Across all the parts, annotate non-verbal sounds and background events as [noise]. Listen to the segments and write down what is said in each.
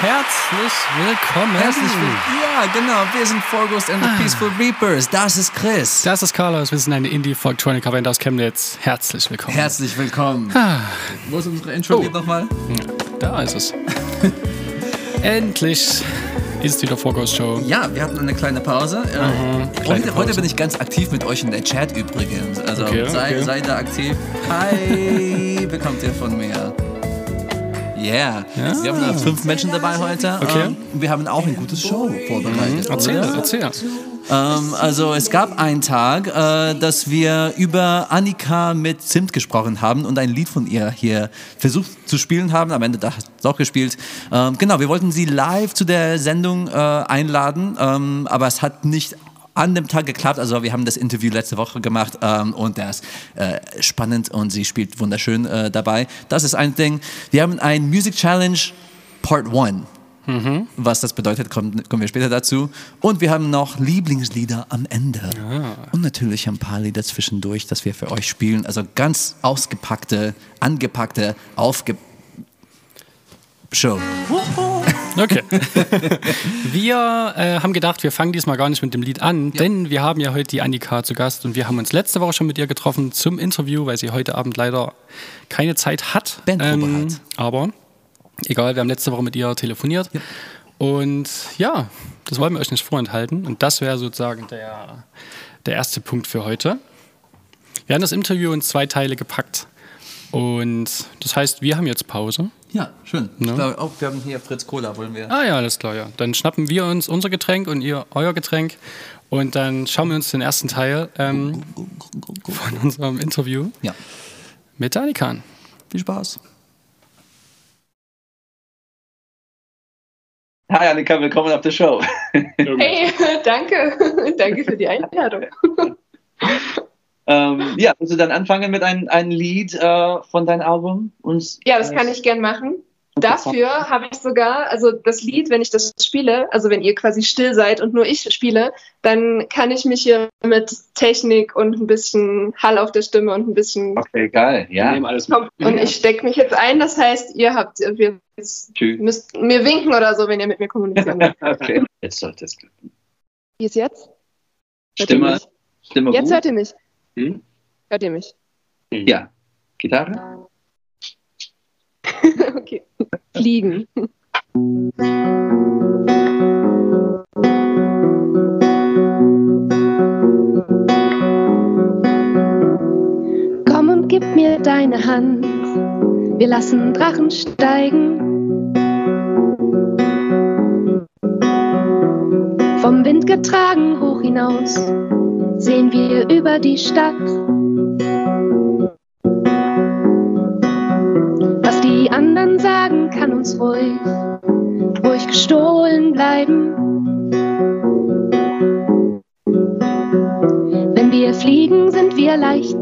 Herzlich willkommen. Herzlich willkommen. Ja, genau. Wir sind Forghost and the Peaceful Reapers. Das ist Chris. Das ist Carlos. Wir sind eine Indie-Folktronic Band aus Chemnitz. Herzlich willkommen. Herzlich willkommen. Wo ist unsere Intro oh. nochmal? Da ist es. [laughs] Endlich ist wieder Forghost Show. Ja, wir hatten eine kleine Pause. Mhm, kleine heute, Pause. heute, bin ich ganz aktiv mit euch in der Chat übrigens. Also okay, sei, okay. sei da aktiv. Hi, [laughs] bekommt ihr von mir. Yeah. Ja. Wir haben fünf Menschen dabei heute. Okay. Ähm, wir haben auch ein gutes Show vorbereitet. Mhm. Erzähl, oder? erzähl. Ähm, also es gab einen Tag, äh, dass wir über Annika mit Zimt gesprochen haben und ein Lied von ihr hier versucht zu spielen haben. Am Ende hat es auch gespielt. Ähm, genau, wir wollten sie live zu der Sendung äh, einladen, ähm, aber es hat nicht an dem Tag geklappt. Also wir haben das Interview letzte Woche gemacht ähm, und der ist äh, spannend und sie spielt wunderschön äh, dabei. Das ist ein Ding. Wir haben ein Music Challenge Part 1. Mhm. Was das bedeutet, kommen, kommen wir später dazu. Und wir haben noch Lieblingslieder am Ende. Ah. Und natürlich ein paar Lieder zwischendurch, das wir für euch spielen. Also ganz ausgepackte, angepackte, aufgepackte Show. Okay. [laughs] wir äh, haben gedacht, wir fangen diesmal gar nicht mit dem Lied an, ja. denn wir haben ja heute die Annika zu Gast und wir haben uns letzte Woche schon mit ihr getroffen zum Interview, weil sie heute Abend leider keine Zeit hat. Ähm, hat. Aber egal, wir haben letzte Woche mit ihr telefoniert. Ja. Und ja, das wollen wir euch nicht vorenthalten. Und das wäre sozusagen der, der erste Punkt für heute. Wir haben das Interview in zwei Teile gepackt. Und das heißt, wir haben jetzt Pause. Ja, schön. Ne? Glaube, oh, wir haben hier Fritz Cola, wollen wir. Ah ja, alles klar, ja. Dann schnappen wir uns unser Getränk und ihr euer Getränk. Und dann schauen wir uns den ersten Teil ähm, von unserem Interview ja. mit Annika an. Viel Spaß. Hi Annika, willkommen auf der Show. Hey, [laughs] danke. danke für die Einladung. [laughs] Ähm, ja, willst du dann anfangen mit einem ein Lied äh, von deinem Album? Uns, ja, das kann ich gern machen. Dafür habe ich sogar, also das Lied, wenn ich das spiele, also wenn ihr quasi still seid und nur ich spiele, dann kann ich mich hier mit Technik und ein bisschen Hall auf der Stimme und ein bisschen. Okay, geil, ja. Alles und ich stecke mich jetzt ein, das heißt, ihr habt, ihr müsst mir winken oder so, wenn ihr mit mir kommunizieren wollt. [laughs] okay, jetzt sollte es klappen. Wie ist jetzt? Hört Stimme, Stimme Jetzt gut? hört ihr mich. Hm? Hört ihr mich? Ja. Gitarre? [laughs] okay. Fliegen. Komm und gib mir deine Hand. Wir lassen Drachen steigen. Vom Wind getragen hoch hinaus sehen wir über die Stadt. Was die anderen sagen, kann uns ruhig, ruhig gestohlen bleiben. Wenn wir fliegen, sind wir leicht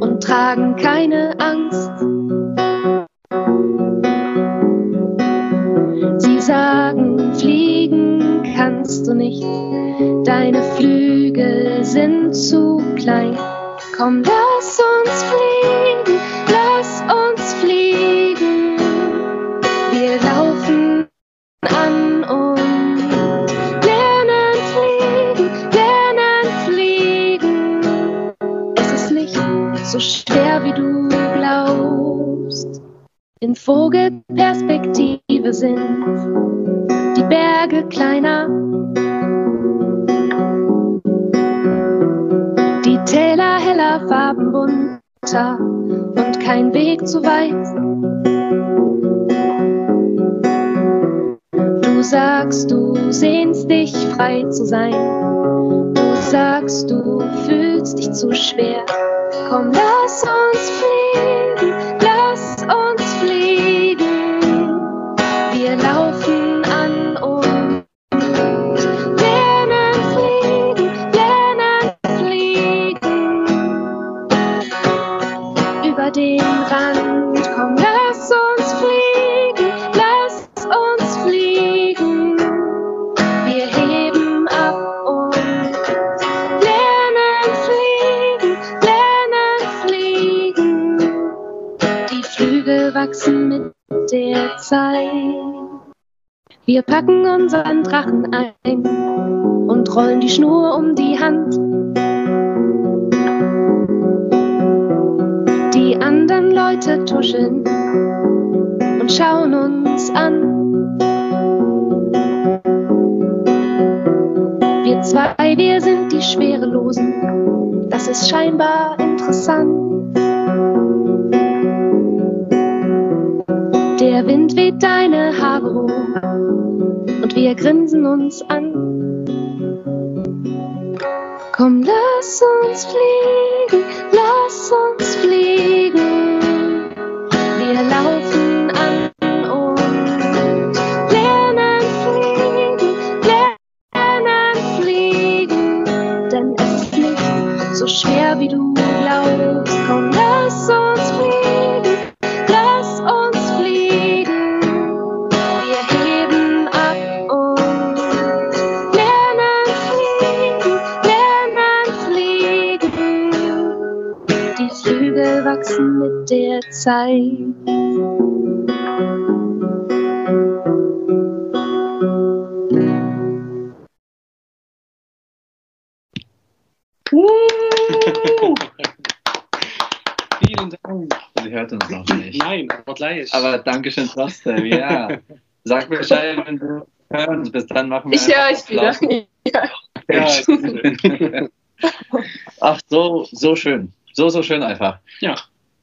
und tragen keine Angst. Sie sagen, fliegen kannst du nicht, deine Flügel sind zu klein. Komm, lass uns fliegen, lass uns fliegen. Wir laufen an und lernen fliegen, lernen fliegen. Es ist nicht so schwer, wie du glaubst. In Vogelperspektive sind die Berge kleiner bunter und kein Weg zu weit. Du sagst, du sehnst dich frei zu sein. Du sagst, du fühlst dich zu schwer. Komm, lass uns fliegen, lass wachsen mit der Zeit. Wir packen unseren Drachen ein und rollen die Schnur um die Hand. Die anderen Leute tuscheln und schauen uns an. Wir zwei, wir sind die Schwerelosen, das ist scheinbar interessant. Der Wind weht deine Haare hoch und wir grinsen uns an. Komm, lass uns fliegen, lass uns fliegen. Mit der Zeit. Vielen Dank. Sie hört uns noch nicht. Nein, aber gleich. Aber Dankeschön trotzdem, ja. Sag Bescheid, wenn du hörst. Bis dann machen wir Ich höre euch wieder. Ja. Ach, so, so schön. So, so schön einfach. Ja.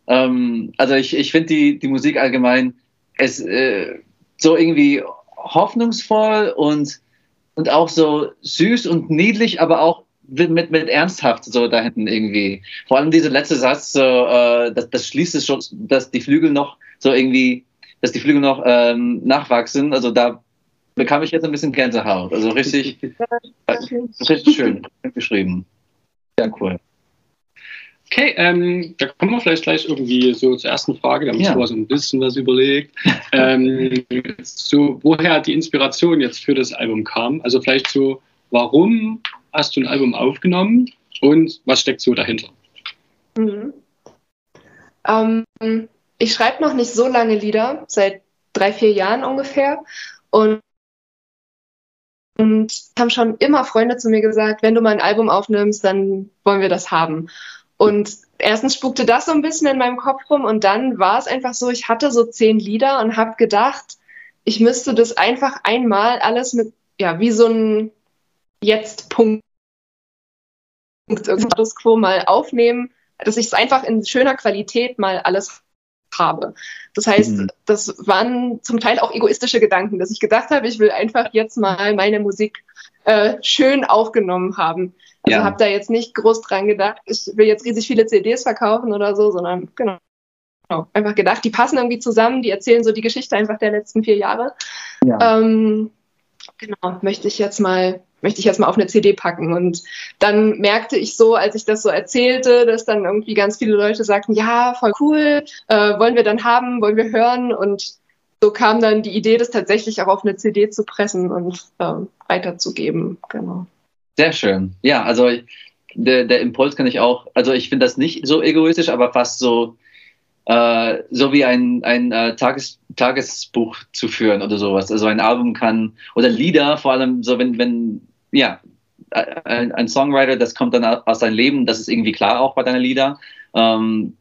Ähm, also ich, ich finde die, die Musik allgemein es, äh, so irgendwie hoffnungsvoll und, und auch so süß und niedlich, aber auch mit, mit, mit ernsthaft so da hinten irgendwie. Vor allem dieser letzte Satz, so, äh, das, das schließt es schon, dass die Flügel noch so irgendwie, dass die Flügel noch ähm, nachwachsen. Also da bekam ich jetzt ein bisschen Gänsehaut. Also richtig, [laughs] richtig schön geschrieben. Sehr cool. Okay, ähm, da kommen wir vielleicht gleich irgendwie so zur ersten Frage. Da haben wir Ja. so ein bisschen was überlegt. [laughs] ähm, so, woher die Inspiration jetzt für das Album kam. Also vielleicht so, warum hast du ein Album aufgenommen und was steckt so dahinter? Mhm. Ähm, ich schreibe noch nicht so lange Lieder, seit drei, vier Jahren ungefähr. Und, und haben schon immer Freunde zu mir gesagt, wenn du mal ein Album aufnimmst, dann wollen wir das haben. Und erstens spukte das so ein bisschen in meinem Kopf rum und dann war es einfach so, ich hatte so zehn Lieder und habe gedacht, ich müsste das einfach einmal alles mit, ja, wie so ein Jetzt-Punkt, Status Quo mal aufnehmen, dass ich es einfach in schöner Qualität mal alles habe. Das heißt, Mhm. das waren zum Teil auch egoistische Gedanken, dass ich gedacht habe, ich will einfach jetzt mal meine Musik äh, schön aufgenommen haben. Also Ja. habe da jetzt nicht groß dran gedacht, ich will jetzt riesig viele CDs verkaufen oder so, sondern genau. genau, Einfach gedacht, die passen irgendwie zusammen, die erzählen so die Geschichte einfach der letzten vier Jahre. Ja. Ähm, genau, möchte ich jetzt mal, möchte ich jetzt mal auf eine CD packen. Und dann merkte ich so, als ich das so erzählte, dass dann irgendwie ganz viele Leute sagten, ja, voll cool, äh, wollen wir dann haben, wollen wir hören. Und so kam dann die Idee, das tatsächlich auch auf eine CD zu pressen und ähm, weiterzugeben. Genau. Sehr schön. Ja, also der, der Impuls kann ich auch, also ich finde das nicht so egoistisch, aber fast so, äh, so wie ein, ein äh, Tages, Tagesbuch zu führen oder sowas. Also ein Album kann, oder Lieder, vor allem so, wenn, wenn, ja, ein, ein Songwriter, das kommt dann aus deinem Leben, das ist irgendwie klar auch bei deinen Lieder. Ähm,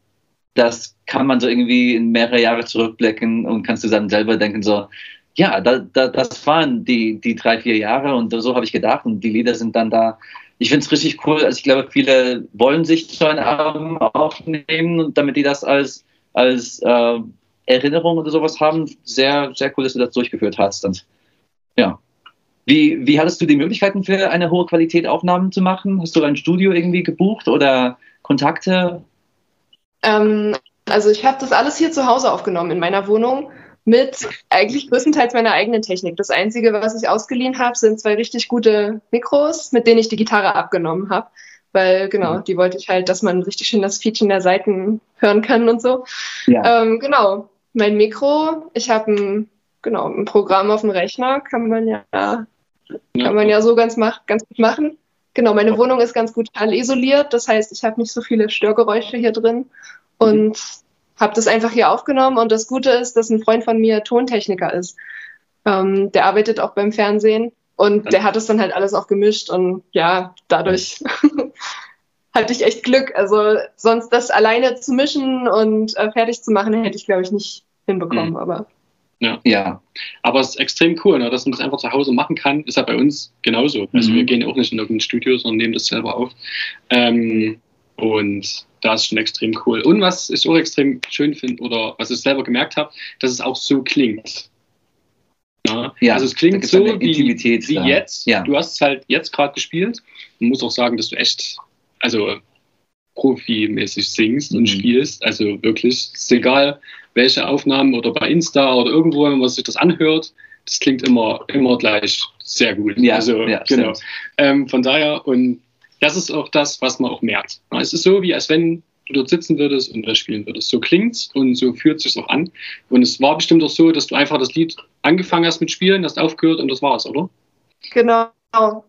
das kann man so irgendwie in mehrere Jahre zurückblicken und kannst du dann selber denken, so, ja, da, da, das waren die, die drei, vier Jahre und so habe ich gedacht und die Lieder sind dann da. Ich finde es richtig cool. Also ich glaube, viele wollen sich so ein Album aufnehmen und damit die das als, als äh, Erinnerung oder sowas haben. Sehr, sehr cool, dass du das durchgeführt hast. Und, ja. Wie, wie hattest du die Möglichkeiten für eine hohe Qualität Aufnahmen zu machen? Hast du ein Studio irgendwie gebucht oder Kontakte? Ähm, also ich habe das alles hier zu Hause aufgenommen in meiner Wohnung mit eigentlich größtenteils meiner eigenen Technik. Das Einzige, was ich ausgeliehen habe, sind zwei richtig gute Mikros, mit denen ich die Gitarre abgenommen habe. Weil genau, die wollte ich halt, dass man richtig schön das Feature der Seiten hören kann und so. Ja. Ähm, genau, mein Mikro, ich habe ein, genau, ein Programm auf dem Rechner, kann man ja, kann man ja so ganz, mach, ganz gut machen. Genau, meine Wohnung ist ganz gut isoliert, das heißt, ich habe nicht so viele Störgeräusche hier drin und habe das einfach hier aufgenommen. Und das Gute ist, dass ein Freund von mir Tontechniker ist. Ähm, der arbeitet auch beim Fernsehen und der hat es dann halt alles auch gemischt und ja, dadurch [laughs] hatte ich echt Glück. Also sonst das alleine zu mischen und äh, fertig zu machen, hätte ich, glaube ich, nicht hinbekommen. Mhm. Aber ja. ja, aber es ist extrem cool, ne, dass man das einfach zu Hause machen kann. Ist ja bei uns genauso. Also mhm. wir gehen auch nicht in irgendein Studio, sondern nehmen das selber auf. Ähm, und das ist schon extrem cool. Und was ich auch extrem schön finde oder was ich selber gemerkt habe, dass es auch so klingt. Ja, ja also es klingt so wie, wie jetzt. Ja. Du hast es halt jetzt gerade gespielt. Man muss auch sagen, dass du echt, also profimäßig singst mhm. und spielst. Also wirklich, ist egal, welche Aufnahmen oder bei Insta oder irgendwo, wenn man sich das anhört, das klingt immer, immer gleich sehr gut. Ja, also, ja, genau. Ähm, von daher, und das ist auch das, was man auch merkt. Es ist so, wie als wenn du dort sitzen würdest und das spielen würdest. So klingt's und so fühlt sich auch an. Und es war bestimmt auch so, dass du einfach das Lied angefangen hast mit Spielen, hast aufgehört und das war's, oder? Genau.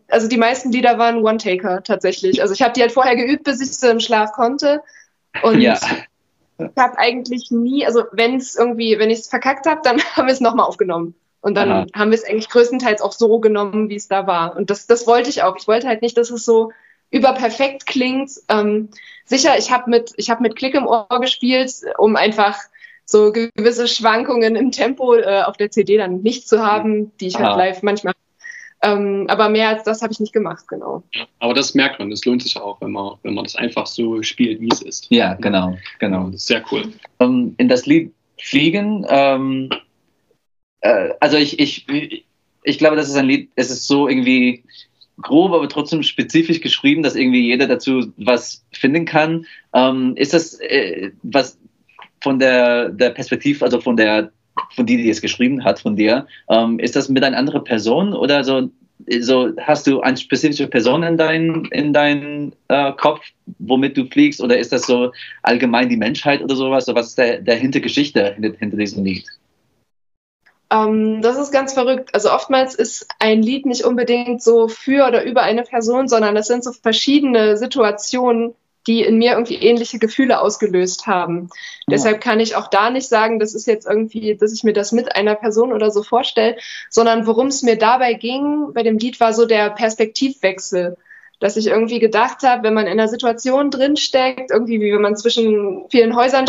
Also die meisten Lieder waren One-Taker tatsächlich. Also ich habe die halt vorher geübt, bis ich sie im Schlaf konnte. Und ja. Ich habe eigentlich nie, also wenn es irgendwie, wenn ich es verkackt habe, dann [laughs] haben wir es nochmal aufgenommen. Und dann Aha. haben wir es eigentlich größtenteils auch so genommen, wie es da war. Und das, das wollte ich auch. Ich wollte halt nicht, dass es so überperfekt klingt. Ähm, sicher, ich habe mit, ich hab mit Klick im Ohr gespielt, um einfach so gewisse Schwankungen im Tempo äh, auf der CD dann nicht zu haben, die ich halt Aha. live manchmal. Ähm, aber mehr als das habe ich nicht gemacht, genau. aber das merkt man, das lohnt sich auch, wenn man, wenn man das einfach so spielt, wie es ist. Ja, genau, genau. Das ist sehr cool. Um, ähm, in das Lied Fliegen, ähm, äh, also ich, ich, ich glaube, das ist ein Lied, es ist so irgendwie grob, aber trotzdem spezifisch geschrieben, dass irgendwie jeder dazu was finden kann. Ähm, ist das äh, was von der, der Perspektive, also von der, von die, die es geschrieben hat, von dir, ähm, ist das mit einer anderen Person oder so? So hast du eine spezifische Person in deinem in dein, äh, Kopf, womit du fliegst, oder ist das so allgemein die Menschheit oder sowas? So was ist der, der Hintergeschichte hinter, hinter diesem Lied? Ähm, das ist ganz verrückt. Also oftmals ist ein Lied nicht unbedingt so für oder über eine Person, sondern es sind so verschiedene Situationen, die in mir irgendwie ähnliche Gefühle ausgelöst haben. Ja. Deshalb kann ich auch da nicht sagen, das ist jetzt irgendwie, dass ich mir das mit einer Person oder so vorstelle, sondern worum es mir dabei ging bei dem Lied war so der Perspektivwechsel. Dass ich irgendwie gedacht habe, wenn man in einer Situation drinsteckt, irgendwie wie wenn man zwischen vielen Häusern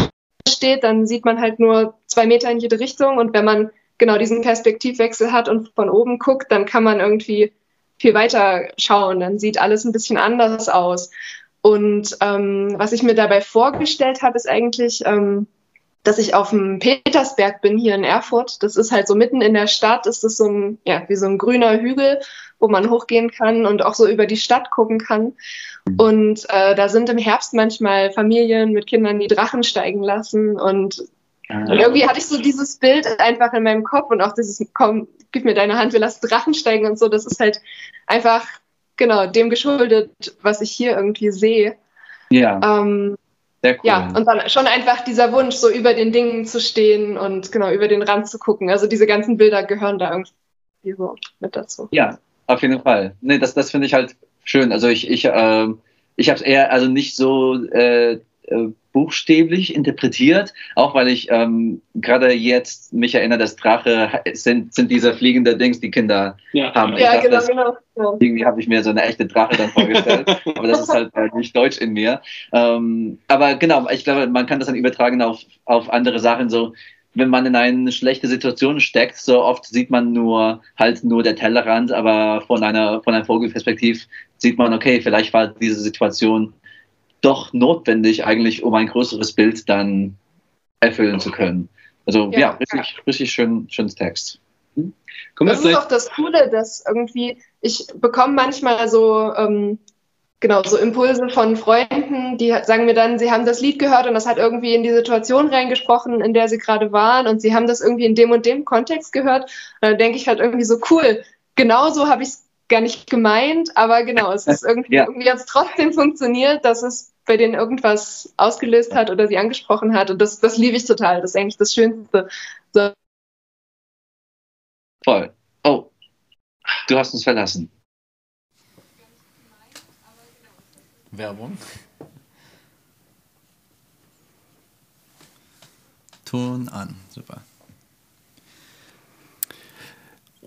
steht, dann sieht man halt nur zwei Meter in jede Richtung und wenn man genau diesen Perspektivwechsel hat und von oben guckt, dann kann man irgendwie viel weiter schauen. Dann sieht alles ein bisschen anders aus. Und ähm, was ich mir dabei vorgestellt habe, ist eigentlich, ähm, dass ich auf dem Petersberg bin hier in Erfurt. Das ist halt so mitten in der Stadt, ist das so ein, ja, wie so ein grüner Hügel, wo man hochgehen kann und auch so über die Stadt gucken kann. Und äh, da sind im Herbst manchmal Familien mit Kindern, die Drachen steigen lassen. Und und irgendwie hatte ich so dieses Bild einfach in meinem Kopf und auch dieses, komm, gib mir deine Hand, wir lassen Drachen steigen und so. Das ist halt einfach, genau, dem geschuldet, was ich hier irgendwie sehe. Ja. Ähm, Sehr cool. Ja, und dann schon einfach dieser Wunsch, so über den Dingen zu stehen und genau über den Rand zu gucken. Also diese ganzen Bilder gehören da irgendwie so mit dazu. Ja, auf jeden Fall. Nee, das, das finde ich halt schön. Also ich, ich, äh, ich habe es eher also nicht so äh, äh, buchstäblich interpretiert, auch weil ich ähm, gerade jetzt mich erinnere, dass Drache sind, sind diese fliegende Dings, die Kinder ja. haben. Ich ja, dachte, genau, genau. Irgendwie habe ich mir so eine echte Drache dann vorgestellt, [laughs] aber das ist halt äh, nicht deutsch in mir. Ähm, aber genau, ich glaube, man kann das dann übertragen auf, auf andere Sachen, so wenn man in eine schlechte Situation steckt, so oft sieht man nur halt nur der Tellerrand, aber von einer von einer Vogelperspektiv sieht man, okay, vielleicht war diese Situation doch notwendig eigentlich, um ein größeres Bild dann erfüllen zu können. Also ja, ja richtig, richtig schön, schönes Text. Hm? das ist auch das Coole, dass irgendwie, ich bekomme manchmal so, ähm, genau, so Impulse von Freunden, die sagen mir dann, sie haben das Lied gehört und das hat irgendwie in die Situation reingesprochen, in der sie gerade waren und sie haben das irgendwie in dem und dem Kontext gehört. Und dann denke ich halt irgendwie so, cool, genauso habe ich es gar nicht gemeint, aber genau, es ist [laughs] irgendwie, ja. irgendwie hat es trotzdem funktioniert, dass es bei denen irgendwas ausgelöst hat oder sie angesprochen hat. Und das, das liebe ich total. Das ist eigentlich das Schönste. So. Voll. Oh, du hast uns verlassen. Werbung. Ton an. Super.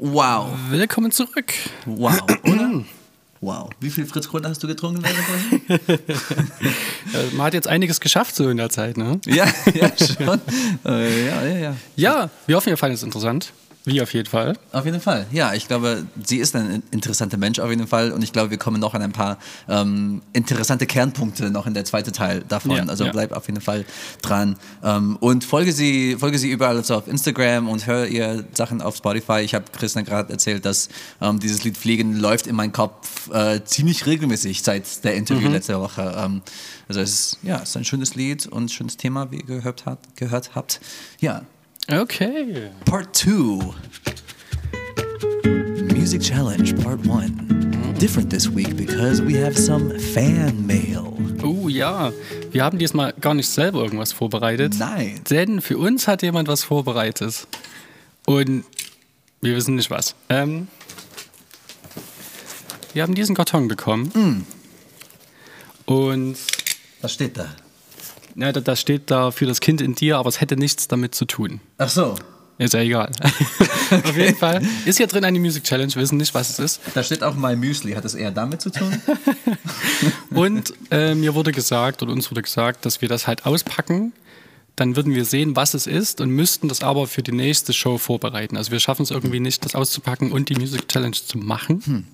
Wow. Willkommen zurück. Wow, [clears throat] oder? Wow. Wie viel Fritz Cola hast du getrunken währenddessen? [laughs] Äh, Man hat jetzt einiges geschafft so in der Zeit, ne? ja, [laughs] ja, schon. Äh, ja, ja, ja. Ja, wir hoffen, ihr fanden es interessant. Wie auf jeden Fall. Auf jeden Fall. Ja, ich glaube, sie ist ein interessanter Mensch auf jeden Fall und ich glaube, wir kommen noch an ein paar ähm, interessante Kernpunkte noch in der zweiten Teil davon. Ja, also ja. bleib auf jeden Fall dran ähm, und folge sie, folge sie überall also auf Instagram und hör ihr Sachen auf Spotify. Ich habe Christian gerade erzählt, dass ähm, dieses Lied Fliegen läuft in meinen Kopf äh, ziemlich regelmäßig seit der Interview Mhm. letzte Woche. Ähm, also es ist, ja, es ist ein schönes Lied und ein schönes Thema, wie ihr gehört, habt, gehört habt. Ja, Okay. Part 2 Music Challenge Part 1 Different this week because we have some fan mail. Oh ja, wir haben diesmal gar nicht selber irgendwas vorbereitet. Nein. Denn für uns hat jemand was vorbereitet. Und wir wissen nicht was. Ähm, wir haben diesen Karton bekommen. Und Was steht da? Ja, da- das steht da für das Kind in dir, aber es hätte nichts damit zu tun. Ach so, Ist ja egal. [laughs] Auf jeden Fall ist hier drin eine Music Challenge, wir wissen nicht, was es ist. da steht auch My Müsli. Hat das eher damit zu tun? [laughs] Und äh, mir wurde gesagt, oder uns wurde gesagt, dass wir das halt auspacken. Dann würden wir sehen, was es ist und müssten das aber für die nächste Show vorbereiten. Also wir schaffen es irgendwie nicht, das auszupacken und die Music Challenge zu machen.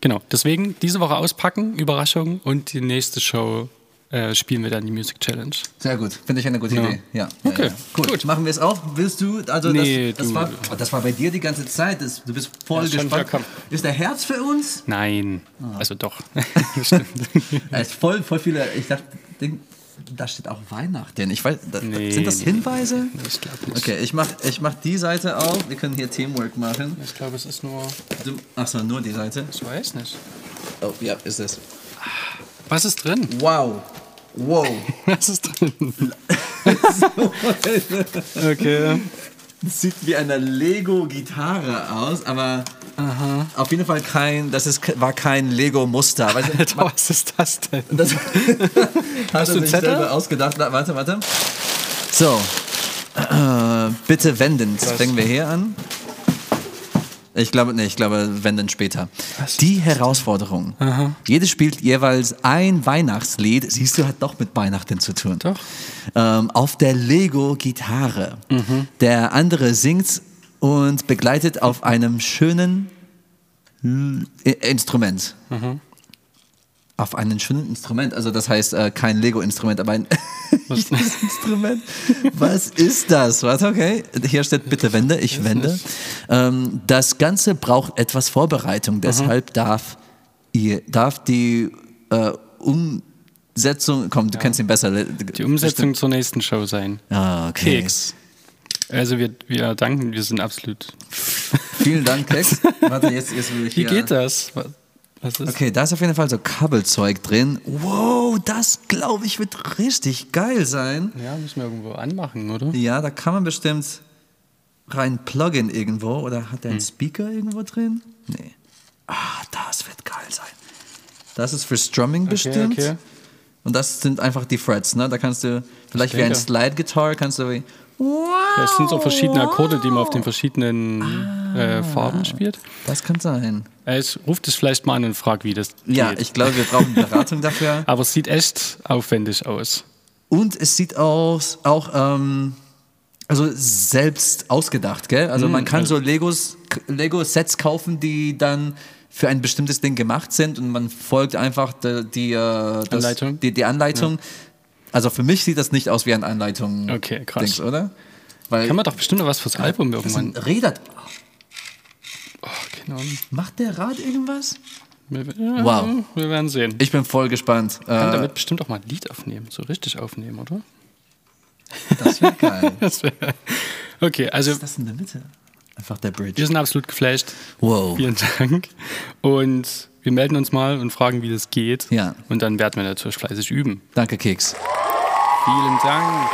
Genau, deswegen diese Woche auspacken, Überraschung und die nächste Show äh, spielen wir dann die Music Challenge. Sehr gut, finde ich eine gute Ja. Idee. Ja. Okay, ja, ja. Gut. gut. machen wir es auch. Willst du? Also Nee, das, das, du- war, oh, das war bei dir die ganze Zeit. Das, du bist voll Ja, schon, gespannt. ist der Herz für uns? Nein, Ah. also doch. [laughs] [laughs] Stimmt. Er ist voll, voll viele. Ich dachte, da steht auch Weihnachten. Ich weiß, da, Nee, sind das nee. Hinweise? Ich glaube nicht. Okay, ich mach, ich mach die Seite auf. Wir können hier Teamwork machen. Ich glaube, es ist nur. Achso, nur die Seite. Ich weiß nicht. Oh, ja, ist es. Was ist drin? Wow. Wow. [laughs] Was ist drin? [laughs] okay. Das sieht wie eine Lego-Gitarre aus, aber auf jeden Fall kein, das ist, war kein Lego-Muster. [laughs] Alter, was ist das denn? Das er du einen Zettel? selber ausgedacht. Na, warte, warte. So, äh, bitte wendend. Fangen wir hier an. Ich glaube, nee, ich glaube, wenden später. Die Herausforderung. Jede spielt jeweils ein Weihnachtslied. Siehst du, hat doch mit Weihnachten zu tun. Doch. Ähm, auf der Lego-Gitarre. Der andere singt und begleitet auf einem schönen I- Instrument. Auf einem schönen Instrument. Also das heißt äh, kein Lego-Instrument, aber ein [laughs] Instrument. Was ist das? Warte, okay. Hier steht bitte wende, ich wende. Ähm, das Ganze braucht etwas Vorbereitung, deshalb darf, ihr, darf die äh, Umsetzung, komm, du kennst ihn besser. Die Umsetzung zur nächsten Show sein. Ah, okay. Keks. Also wir, wir danken, wir sind absolut. Vielen Dank, Keks. [laughs] Warte, jetzt, jetzt will ich Wie geht das? Was ist? Okay, da ist auf jeden Fall so Kabelzeug drin. Wow, das glaube ich wird richtig geil sein. Ja, müssen wir irgendwo anmachen, oder? Ja, da kann man bestimmt rein pluggen irgendwo. Oder hat der Hm. einen Speaker irgendwo drin? Nee. Ah, das wird geil sein. Das ist für Strumming bestimmt. okay. Und das sind einfach die Frets, ne? Da kannst du, vielleicht wie ein denke. Slide-Guitar, kannst du wie. Es sind so verschiedene Akkorde, die man auf den verschiedenen Ah. äh, Farben spielt. Das kann sein. Äh, Ich rufe das vielleicht mal an und frage, wie das Ja, geht. ich glaube, wir brauchen Beratung dafür. [laughs] Aber es sieht echt aufwendig aus. Und es sieht aus, auch ähm, also selbst ausgedacht, gell? Also man kann so Legos, Lego-Sets kaufen, die dann für ein bestimmtes Ding gemacht sind und man folgt einfach die, die, äh, das, Anleitung? die, die Anleitung. Also für mich sieht das nicht aus wie eine Anleitung. Okay, krass. Dings, oder? Weil Kann man doch bestimmt noch was fürs Album das irgendwann. sind Räder. Keine Ahnung. Macht der Rad irgendwas? Wir, ja, Wow. Wir werden sehen. Ich bin voll gespannt. kann Äh, damit bestimmt auch mal ein Lied aufnehmen, so richtig aufnehmen, oder? das wäre geil. [laughs] Das wär, okay, also Was ist das in der Mitte? Einfach der Bridge. wir sind absolut geflasht. Wow. Vielen Dank. Und wir melden uns mal und fragen, wie das geht. Ja. Und dann werden wir natürlich fleißig üben. Danke, Keks. Vielen Dank.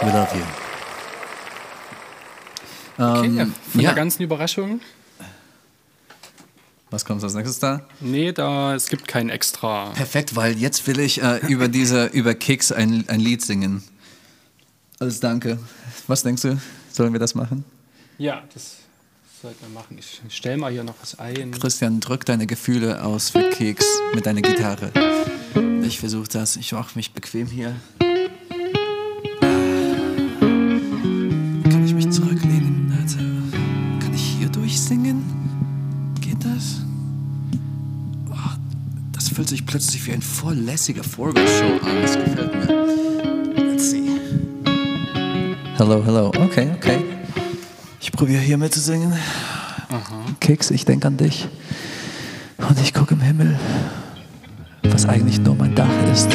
We love you. Okay, Ähm, von ja. der ganzen Überraschung. Was kommt als nächstes da? Nee, da, es gibt kein extra. Perfekt, weil jetzt will ich äh, über diese, [laughs] über Kicks ein, ein Lied singen. Als Danke. Was denkst du? Sollen wir das machen? Ja, das sollten wir machen. Ich stelle mal hier noch was ein. Christian, drück deine Gefühle aus für Keks mit deiner Gitarre. Ich versuche das. Ich mache mich bequem hier. Fühlt sich plötzlich wie ein voll lässiger Vorwärtsshow an. Das gefällt mir. Let's see. Hello, hello. Okay, okay. Ich probiere hier mitzusingen. Keks, ich denke an dich. Und ich gucke im Himmel, was eigentlich nur mein Dach ist.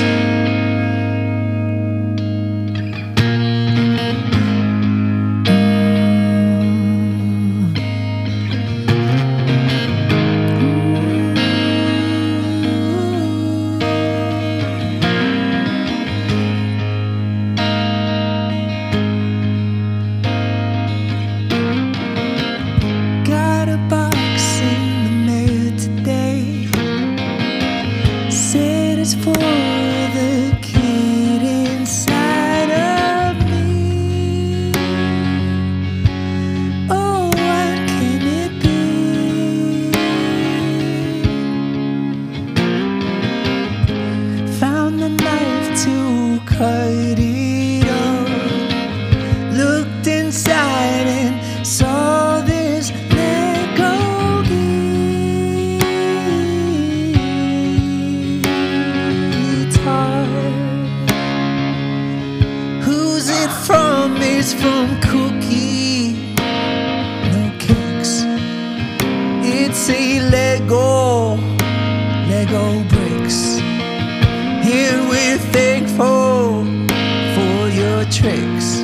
Your.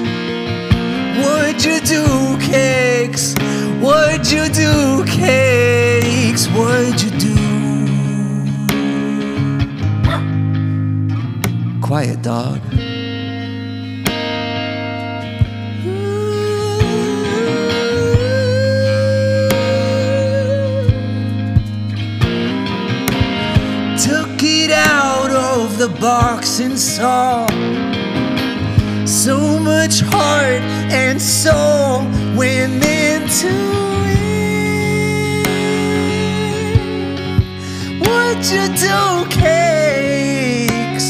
What'd you do, cakes? What'd you do, cakes? What'd you do? Quiet dog. Took it out of the box and saw so much heart and soul went into it. What'd you do, cakes?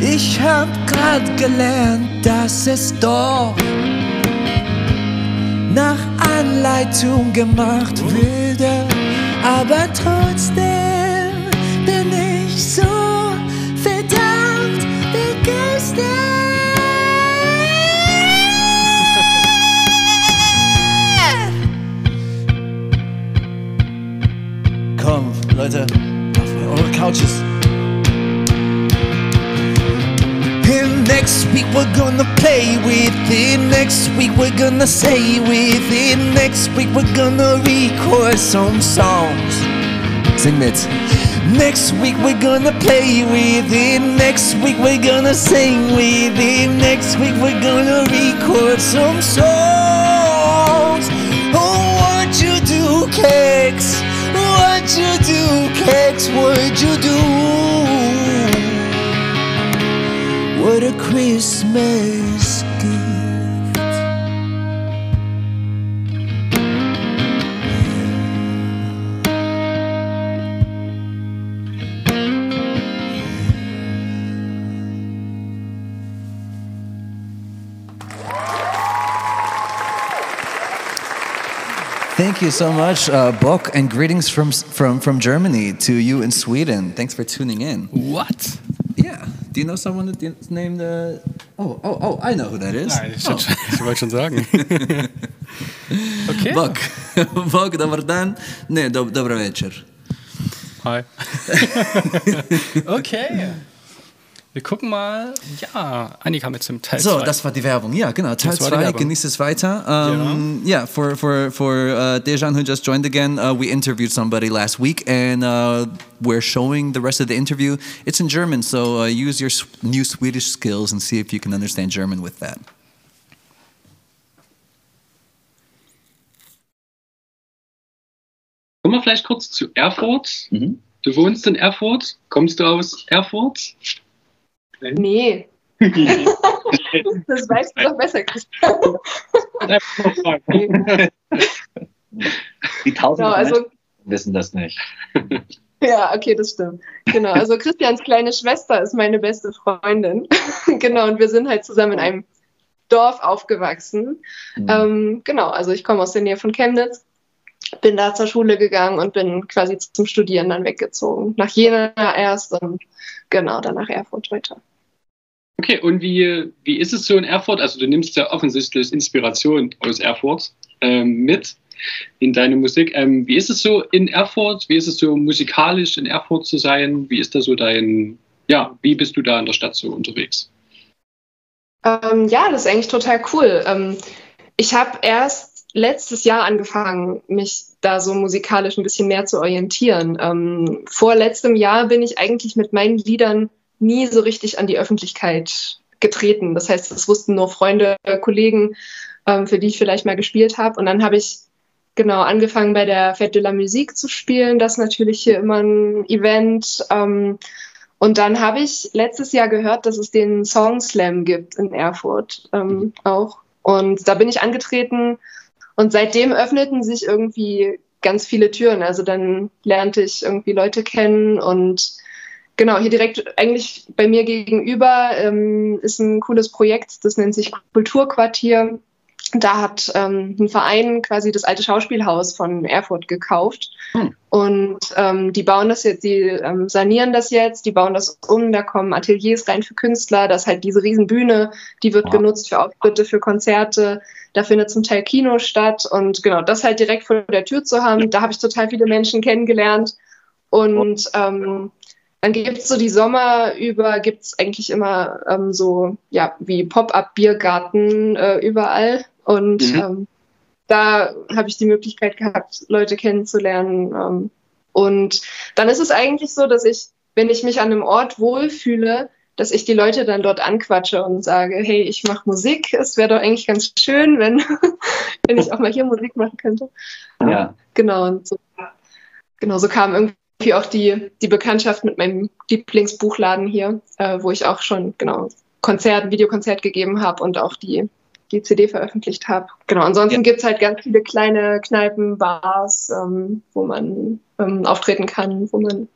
Ich hab grad gelernt, dass es doch nach Anleitung gemacht würde, aber trotzdem bin ich so Auf eure Couches. And next week we're gonna play with it. Next week we're gonna say with it. Next week we're gonna record some songs. Sing mit. Next week we're gonna play with it. Next week we're gonna sing with it. Next week we're gonna record some songs. Oh, what you do, cakes? Would you do, cakes? What you do? What a Christmas Thank you so much, uh, Bock, and greetings from, from, from Germany to you in Sweden. Thanks for tuning in. What? Yeah. Do you know someone that's named? Uh... Oh, oh, oh! I know who that is. Nein, ich, oh. wollte- ich wollte schon sagen. [laughs] okay. Bok. [laughs] Bok, dobar dan. Ne, do, dobra večer. Hi. [laughs] okay. Wir gucken mal. Ja, Annika mit zum Teil So, zwei. das war die Werbung. Ja, genau. Teil Das war die 2, Werbung. genießt es weiter. Um, yeah, for, for, for uh, Dejan, who just joined again, uh, we interviewed somebody last week and uh, we're showing the rest of the interview. It's in German, so uh, use your new Swedish skills and see if you can understand German with that. Kommen wir vielleicht kurz zu Erfurt. Mhm. Du wohnst in Erfurt. Kommst du aus Erfurt? Nee. [laughs] Das weißt du doch besser, Christian. [laughs] Die tausend Genau, also wissen das nicht. [laughs] Ja, okay, das stimmt. Genau, also Christians kleine Schwester ist meine beste Freundin. genau, und wir sind halt zusammen in einem Dorf aufgewachsen. Mhm. Ähm, genau, also ich komme aus der Nähe von Chemnitz, bin da zur Schule gegangen und bin quasi zum Studieren dann weggezogen. Nach Jena erst und genau, dann nach Erfurt heute. Okay, und wie, wie ist es so in Erfurt? Also du nimmst ja offensichtlich Inspiration aus Erfurt ähm, mit in deine Musik. Ähm, wie ist es so in Erfurt? Wie ist es so musikalisch in Erfurt zu sein? Wie ist da so dein, ja, wie bist du da in der Stadt so unterwegs? Ähm, ja, das ist eigentlich total cool. Ähm, ich habe erst letztes Jahr angefangen, mich da so musikalisch ein bisschen mehr zu orientieren. Ähm, vor letztem Jahr bin ich eigentlich mit meinen Liedern nie so richtig an die Öffentlichkeit getreten. Das heißt, es wussten nur Freunde, Kollegen, ähm, für die ich vielleicht mal gespielt habe. Und dann habe ich genau angefangen bei der Fête de la Musique zu spielen. Das ist natürlich hier immer ein Event. Ähm, und dann habe ich letztes Jahr gehört, dass es den Song Slam gibt in Erfurt ähm, auch. Und da bin ich angetreten und seitdem öffneten sich irgendwie ganz viele Türen. Also dann lernte ich irgendwie Leute kennen und genau, hier direkt eigentlich bei mir gegenüber ähm, ist ein cooles Projekt, das nennt sich Kulturquartier. Da hat ähm, ein Verein quasi das alte Schauspielhaus von Erfurt gekauft. Hm. Und ähm, die bauen das jetzt, die ähm, sanieren das jetzt, die bauen das um, da kommen Ateliers rein für Künstler, das ist halt diese Riesenbühne, die wird Wow. genutzt für Auftritte, für Konzerte, da findet zum Teil Kino statt und genau, das halt direkt vor der Tür zu haben, da habe ich total viele Menschen kennengelernt und ähm, dann gibt's so die Sommer über, gibt's eigentlich immer ähm, so, ja, wie Pop-up-Biergarten äh, überall und Mhm. ähm, da habe ich die Möglichkeit gehabt, Leute kennenzulernen. Ähm, und dann ist es eigentlich so, dass ich, wenn ich mich an einem Ort wohlfühle, dass ich die Leute dann dort anquatsche und sage, hey, ich mache Musik, es wäre doch eigentlich ganz schön, wenn, [laughs] wenn ich auch mal hier Musik machen könnte. Ja. Genau, und so, genau, so kam irgendwie auch die, die Bekanntschaft mit meinem Lieblingsbuchladen hier, äh, wo ich auch schon, genau, Konzert, Videokonzert gegeben habe und auch die, die CD veröffentlicht habe. Genau, ansonsten gibt's halt ganz viele kleine Kneipen, Bars, ähm, wo man ähm, auftreten kann, wo man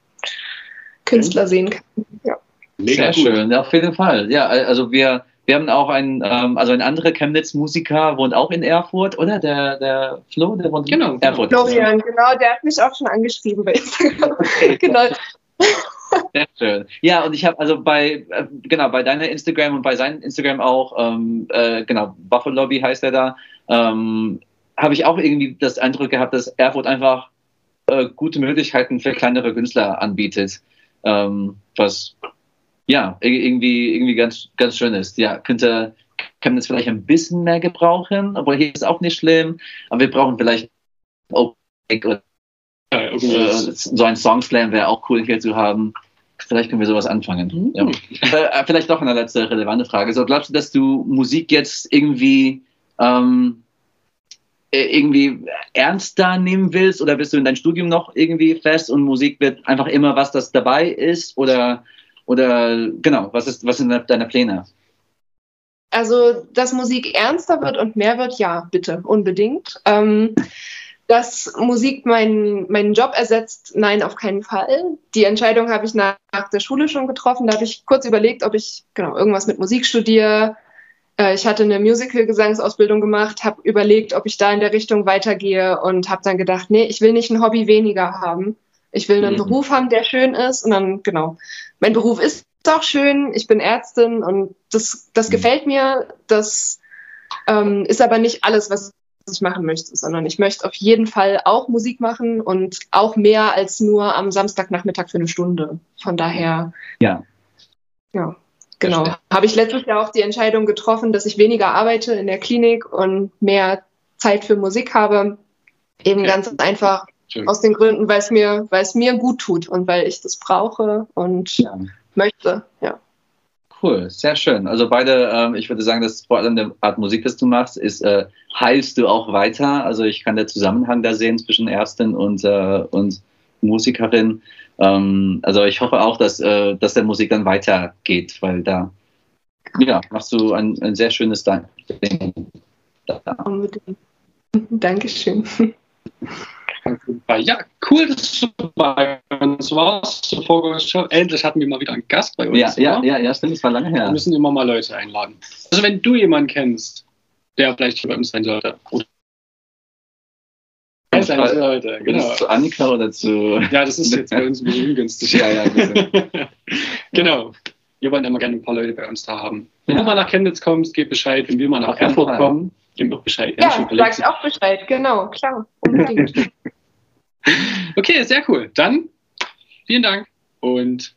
Künstler sehen kann. Ja. Mega Sehr gut. schön, ja, auf jeden Fall. Ja, also wir, wir haben auch einen, ähm, also ein anderer Chemnitz-Musiker wohnt auch in Erfurt, oder? Der, der Flo, der wohnt Genau, in genau. Erfurt. Florian, genau, der hat mich auch schon angeschrieben bei Instagram. [laughs] [laughs] Genau. Sehr schön. Ja, und ich habe also bei, äh, genau, bei deiner Instagram und bei seinem Instagram auch, ähm, äh, genau, Buffalo Lobby heißt er da, ähm, habe ich auch irgendwie das Eindruck gehabt, dass Erfurt einfach äh, gute Möglichkeiten für kleinere Künstler anbietet. Ähm, was ja ir- irgendwie, irgendwie ganz, ganz schön ist. Ja, könnte Chemnitz vielleicht ein bisschen mehr gebrauchen, obwohl hier ist auch nicht schlimm, aber wir brauchen vielleicht Open oder äh, so ein Songslam wäre auch cool hier zu haben. Vielleicht können wir sowas anfangen. Ja. Äh, vielleicht noch eine letzte relevante Frage. So, glaubst du, dass du Musik jetzt irgendwie ähm, äh, irgendwie ernster nehmen willst oder bist du in dein Studium noch irgendwie fest und Musik wird einfach immer was, das dabei ist oder oder genau, was ist was sind deine Pläne? Also, dass Musik ernster wird und mehr wird, ja, bitte, unbedingt. Ähm, dass Musik meinen meinen Job ersetzt, nein, auf keinen Fall. Die Entscheidung habe ich nach, der Schule schon getroffen. Da habe ich kurz überlegt, ob ich genau irgendwas mit Musik studiere. Äh, ich hatte eine Musical-Gesangsausbildung gemacht, habe überlegt, ob ich da in der Richtung weitergehe und habe dann gedacht, nee, ich will nicht ein Hobby weniger haben. Ich will einen Mhm. Beruf haben, der schön ist. Und dann, genau, mein Beruf ist auch schön. Ich bin Ärztin und das, das Mhm. gefällt mir. Das ähm, ist aber nicht alles, was ich machen möchte, sondern ich möchte auf jeden Fall auch Musik machen und auch mehr als nur am Samstagnachmittag für eine Stunde. Von daher, Ja. ja, genau. Habe ich letztes Jahr auch die Entscheidung getroffen, dass ich weniger arbeite in der Klinik und mehr Zeit für Musik habe. Eben Ja. ganz einfach. Aus den Gründen, weil es mir, weil es mir gut tut und weil ich das brauche und Ja. möchte. Ja. Cool, sehr schön. Also beide, ähm, ich würde sagen, dass vor allem der Art Musik, das du machst, ist, äh, heilst du auch weiter. Also ich kann den Zusammenhang da sehen zwischen Ärztin und, äh, und Musikerin. Ähm, also ich hoffe auch, dass, äh, dass der Musik dann weitergeht, weil da ja, machst du ein, ein sehr schönes Ding. Unbedingt. Dankeschön. Ja, cool, dass du bei uns warst zur. Endlich hatten wir mal wieder einen Gast bei uns. Ja, ja, ja, ja, stimmt, es war lange Wir her. müssen immer mal Leute einladen. Also wenn du jemanden kennst, der vielleicht hier bei uns sein sollte. Oder Ja, sein sollte, Genau. Zu Annika oder zu. Ja, das ist jetzt bei uns ein bisschen ungünstig. Ja, ja, [laughs] genau. Wir wollen immer gerne ein paar Leute bei uns da haben. Wenn Ja. du mal nach Chemnitz kommst, gib Bescheid. Wenn wir mal nach Erfurt kommen, gib auch Bescheid. Ja, schon sag auch Bescheid, genau, klar. Unbedingt. [laughs] Okay, sehr cool. Dann vielen Dank und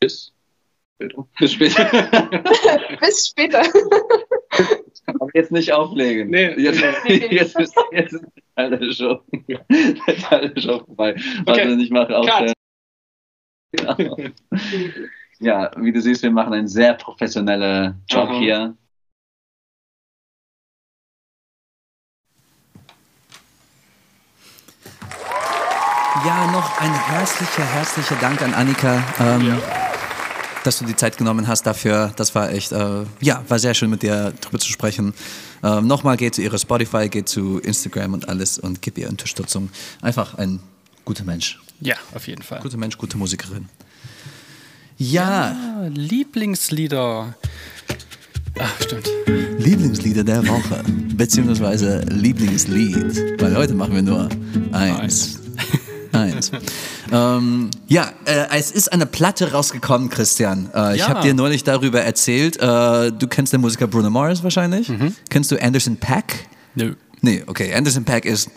bis später. [laughs] Bis später. [laughs] Bis später. Aber jetzt nicht auflegen. Nee. Jetzt, Nee. jetzt, ist, jetzt ist. Der Teil der Show vorbei. Warte, Okay. ich mache genau. Ja, wie du siehst, wir machen einen sehr professionellen Job Aha. hier. Ja, noch ein herzlicher, herzlicher Dank an Annika, ähm, dass du die Zeit genommen hast dafür. Das war echt, äh, ja, war sehr schön mit dir drüber zu sprechen. Ähm, Nochmal, geht zu ihrer Spotify, geht zu Instagram und alles und gib ihr Unterstützung. Einfach ein guter Mensch. Ja, auf jeden Fall. Guter Mensch, gute Musikerin. Ja, Ah, Lieblingslieder. Ach, stimmt. Lieblingslieder der Woche, beziehungsweise Lieblingslied, weil heute machen wir nur eins. Eins. ähm, ja, äh, es ist eine Platte rausgekommen, Christian. Äh, Ich Ja. habe dir neulich darüber erzählt. Äh, du kennst den Musiker Bruno Mars wahrscheinlich. Kennst du Anderson Pack? Nö. Nee, okay. Anderson Pack ist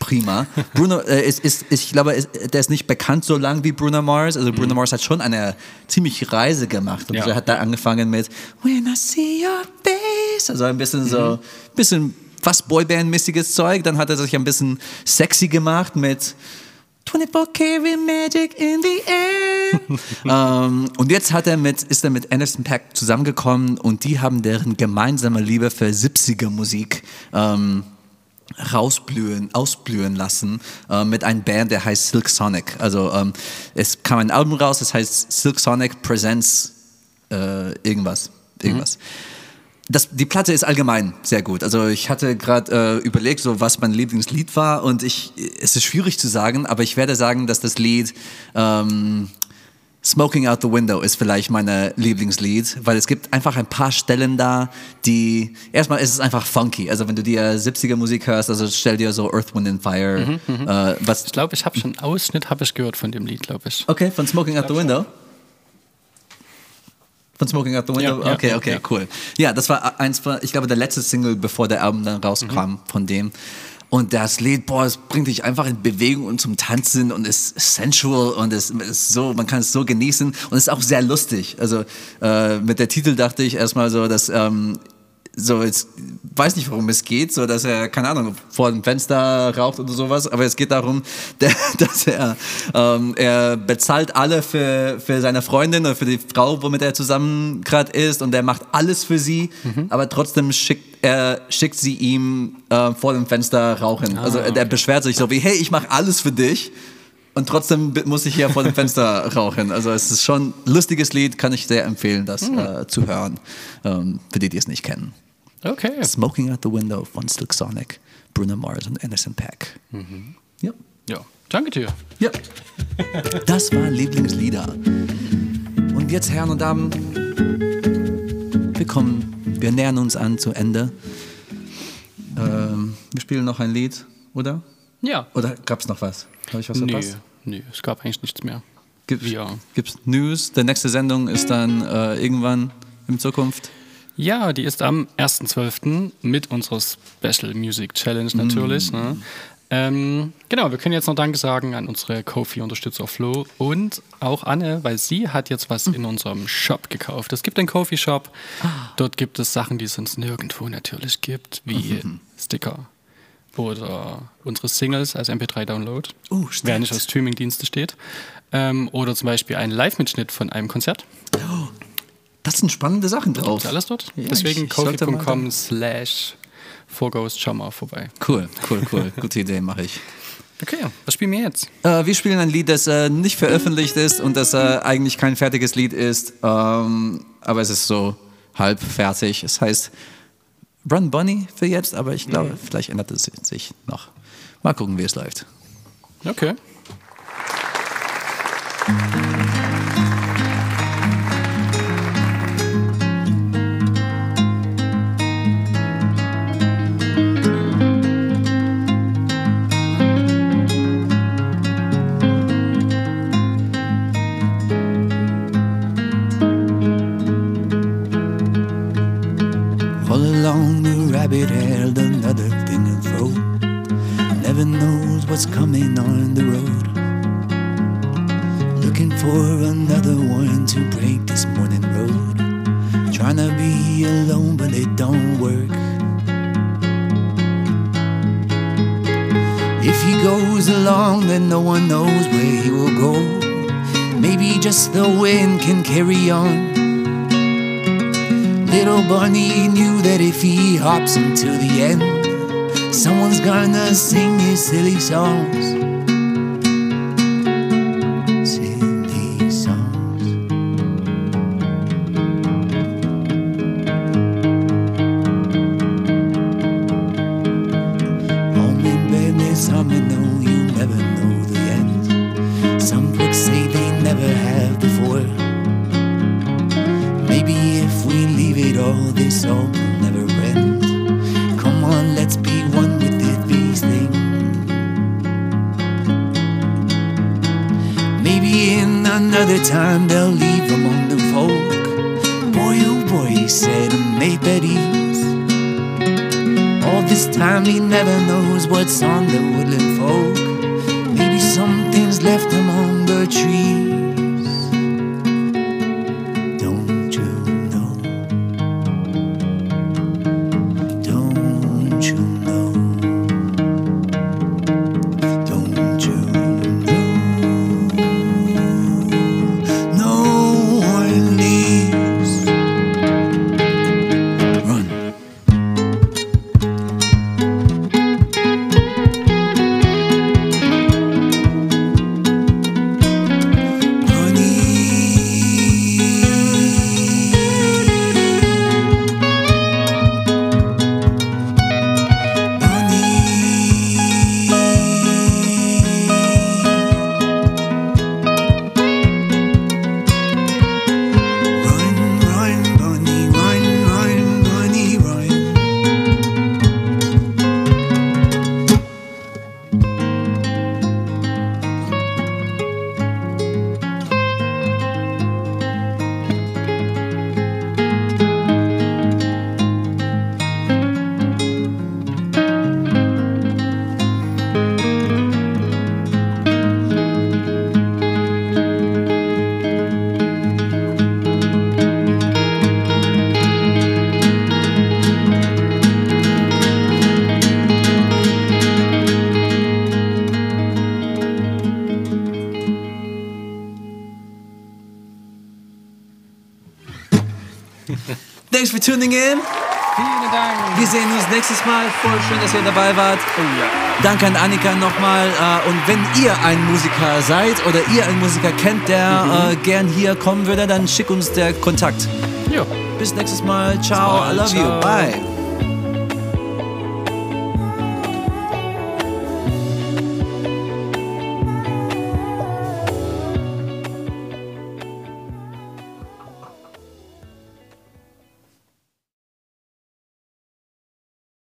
prima. Bruno äh, ist, ist, ich glaube, ist, der ist nicht bekannt so lang wie Bruno Mars. Also Bruno Mars hat schon eine ziemliche Reise gemacht. Und Ja. er hat da angefangen mit When I see your face. Also ein bisschen so, bisschen fast Boyband-mäßiges Zeug. Dann hat er sich ein bisschen sexy gemacht mit 24 Karat Magic in the air. [laughs] ähm, und jetzt hat er mit, ist er mit Anderson Pack zusammengekommen und die haben deren gemeinsame Liebe für 70er Musik ähm, rausblühen, ausblühen lassen äh, mit einem Band, der heißt Silk Sonic. Also ähm, es kam ein Album raus, das heißt Silk Sonic Presents äh, irgendwas. irgendwas. Das, die Platte ist allgemein sehr gut. Also ich hatte gerade äh, überlegt, so was mein Lieblingslied war und ich, es ist schwierig zu sagen, aber ich werde sagen, dass das Lied ähm, Smoking Out the Window ist vielleicht meine Lieblingslied, weil es gibt einfach ein paar Stellen da, die erstmal ist es einfach funky. Also wenn du dir 70er Musik hörst, also stell dir so Earth, Wind and Fire, äh, was Ich glaube, ich habe schon einen Ausschnitt habe ich gehört von dem Lied, glaube ich. Okay, von Smoking Out the Window. Von Smoking Out the Window? Ja, okay, okay, ja. cool. Ja, das war eins von, ich glaube, der letzte Single, bevor der Album dann rauskam Mhm. von dem. Und das Lied, boah, es bringt dich einfach in Bewegung und zum Tanzen und ist sensual und es ist so, man kann es so genießen und ist auch sehr lustig. Also äh, mit der Titel dachte ich erstmal so, dass ähm, so jetzt weiß nicht, worum es geht, so dass er keine Ahnung vor dem Fenster raucht oder sowas, aber es geht darum, [laughs] der, dass er ähm, er bezahlt alle für für seine Freundin oder für die Frau, womit er zusammen gerade ist und er macht alles für sie, aber trotzdem schickt er schickt sie ihm äh, vor dem Fenster rauchen. also der beschwert sich so wie hey, ich mache alles für dich. Und trotzdem muss ich hier vor dem Fenster [laughs] rauchen. Also es ist schon ein lustiges Lied, kann ich sehr empfehlen, das äh, zu hören, ähm, für die, die es nicht kennen. Okay. Smoking Out the Window von Silk Sonic, Bruno Mars und Anderson Pack. Ja. Ja, danke dir. ja. Das waren Lieblingslieder. Und jetzt, Herren und Damen, wir kommen, wir nähern uns an zu Ende. Ähm, wir spielen noch ein Lied, oder? Ja. Oder gab es noch was? Habe ich was Nee, verpasst? nee, es gab eigentlich nichts mehr. Gibt es News? Der nächste Sendung ist dann äh, irgendwann in Zukunft. Ja, die ist am 1.12. mit unserer Special Music Challenge natürlich. Ne? Ähm, genau, wir können jetzt noch Danke sagen an unsere Kofi-Unterstützer Flo und auch Anne, weil sie hat jetzt was in unserem Shop gekauft. Es gibt einen Kofi-Shop. Dort gibt es Sachen, die es sonst nirgendwo natürlich gibt, wie Sticker oder unsere Singles als MP3-Download, Oh, stimmt. wer nicht auf Streamingdienste steht. Ähm, oder zum Beispiel einen Live-Mitschnitt von einem Konzert. Das sind spannende Sachen drauf. Ist alles dort? Ja, Deswegen kofi.com slash Vorghost, schau mal vorbei. Cool, cool, cool. [laughs] Gute Idee, mache ich. Okay, was spielen wir jetzt? Äh, wir spielen ein Lied, das äh, nicht veröffentlicht ist und das äh, eigentlich kein fertiges Lied ist, ähm, aber es ist so halb fertig. Es heißt Run Bunny für jetzt, aber ich glaube, vielleicht ändert es sich noch. Mal gucken, wie es läuft. Okay. All hops until the end, someone's gonna sing his silly songs. Maybe in another time they'll leave among the folk. Boy, oh boy, he said, and made at. All this time he never knows what's on the woodland folk. Maybe something's left among the trees. For tuning in. Vielen Dank. Wir sehen uns nächstes Mal. Voll schön, dass ihr dabei wart. Danke an Annika nochmal. Äh, und wenn ihr ein Musiker seid oder ihr einen Musiker kennt, der äh, gern hier kommen würde, dann schickt uns der Kontakt. Ja. Bis nächstes Mal. Ciao. mal. I love you. Ciao. Bye.